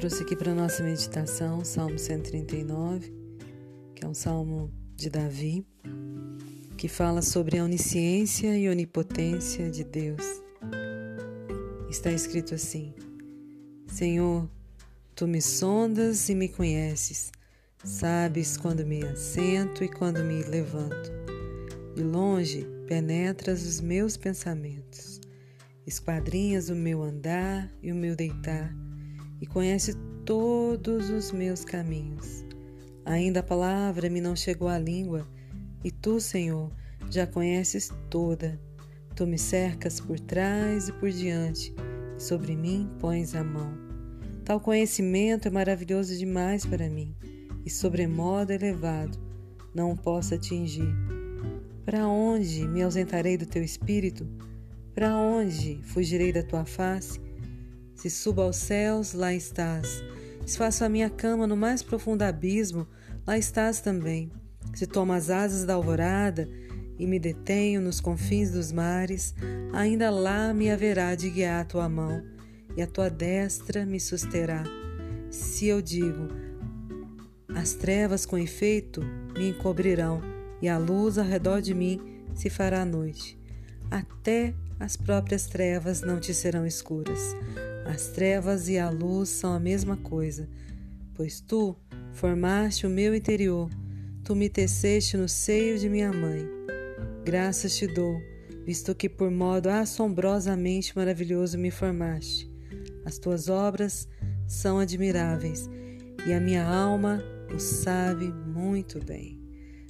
trouxe aqui para nossa meditação Salmo 139, que é um salmo de Davi, que fala sobre a onisciência e onipotência de Deus. Está escrito assim: Senhor, tu me sondas e me conheces, sabes quando me assento e quando me levanto. De longe penetras os meus pensamentos, esquadrinhas o meu andar e o meu deitar e conhece todos os meus caminhos. Ainda a palavra me não chegou à língua, e tu, Senhor, já conheces toda. Tu me cercas por trás e por diante, e sobre mim pões a mão. Tal conhecimento é maravilhoso demais para mim, e sobremodo elevado, não posso atingir. Para onde me ausentarei do teu espírito? Para onde fugirei da tua face? Se subo aos céus, lá estás. Se faço a minha cama no mais profundo abismo, lá estás também. Se tomo as asas da alvorada e me detenho nos confins dos mares, ainda lá me haverá de guiar a tua mão, e a tua destra me susterá. Se eu digo, as trevas com efeito me encobrirão, e a luz ao redor de mim se fará noite. Até as próprias trevas não te serão escuras. As trevas e a luz são a mesma coisa, pois tu formaste o meu interior, tu me teceste no seio de minha mãe. Graças te dou, visto que por modo assombrosamente maravilhoso me formaste. As tuas obras são admiráveis, e a minha alma o sabe muito bem.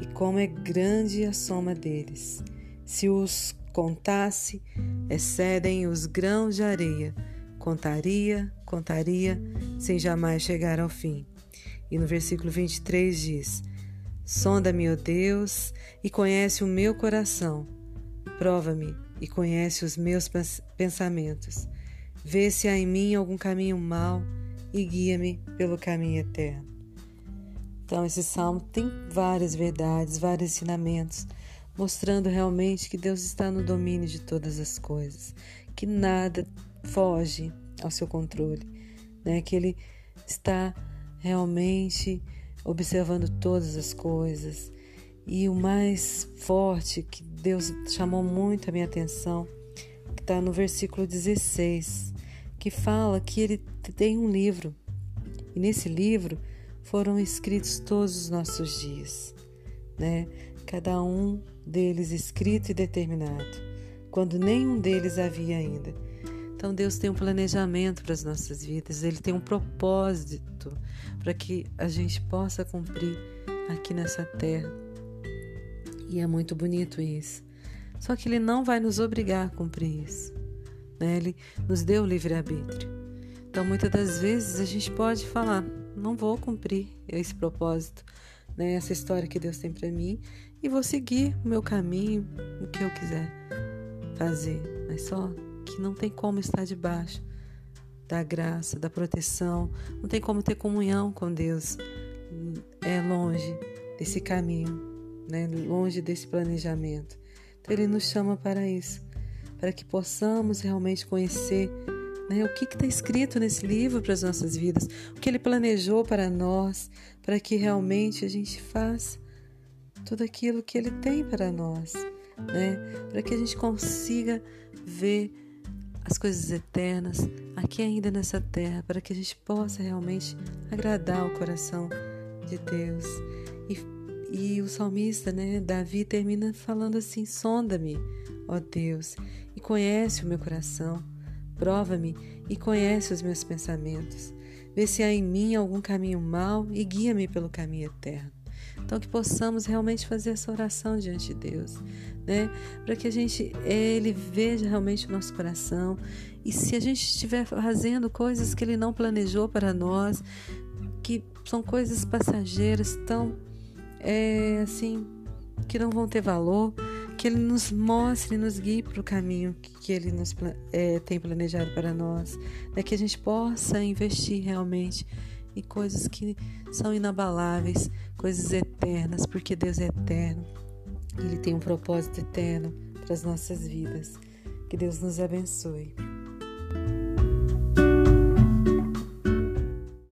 e como é grande a soma deles. Se os contasse, excedem os grãos de areia. Contaria, contaria, sem jamais chegar ao fim. E no versículo 23 diz: Sonda-me, ó Deus, e conhece o meu coração. Prova-me e conhece os meus pensamentos. Vê se há em mim algum caminho mau e guia-me pelo caminho eterno. Então, esse salmo tem várias verdades, vários ensinamentos mostrando realmente que Deus está no domínio de todas as coisas, que nada foge ao seu controle, né? Que Ele está realmente observando todas as coisas. E o mais forte que Deus chamou muito a minha atenção, que está no versículo 16, que fala que Ele tem um livro, e nesse livro foram escritos todos os nossos dias, né? Cada um deles escrito e determinado, quando nenhum deles havia ainda. Então Deus tem um planejamento para as nossas vidas, Ele tem um propósito para que a gente possa cumprir aqui nessa terra. E é muito bonito isso. Só que Ele não vai nos obrigar a cumprir isso. Né? Ele nos deu o livre-arbítrio. Então muitas das vezes a gente pode falar: não vou cumprir esse propósito, né? essa história que Deus tem para mim, e vou seguir o meu caminho, o que eu quiser fazer, mas só que não tem como estar debaixo da graça, da proteção, não tem como ter comunhão com Deus. É longe desse caminho, né? longe desse planejamento. Então, Ele nos chama para isso, para que possamos realmente conhecer né, o que está escrito nesse livro para as nossas vidas, o que Ele planejou para nós, para que realmente a gente faça tudo aquilo que Ele tem para nós, né? Para que a gente consiga ver as coisas eternas aqui ainda nessa terra, para que a gente possa realmente agradar o coração de Deus. E, e o salmista, né, Davi, termina falando assim: sonda-me, ó Deus, e conhece o meu coração, prova-me e conhece os meus pensamentos. Vê se há em mim algum caminho mau e guia-me pelo caminho eterno. Então que possamos realmente fazer essa oração diante de Deus, né? Para que a gente ele veja realmente o nosso coração e se a gente estiver fazendo coisas que ele não planejou para nós, que são coisas passageiras, tão é, assim, que não vão ter valor, que Ele nos mostre, nos guie para o caminho que Ele nos é, tem planejado para nós, né? que a gente possa investir realmente em coisas que são inabaláveis, coisas eternas, porque Deus é eterno, Ele tem um propósito eterno para as nossas vidas. Que Deus nos abençoe.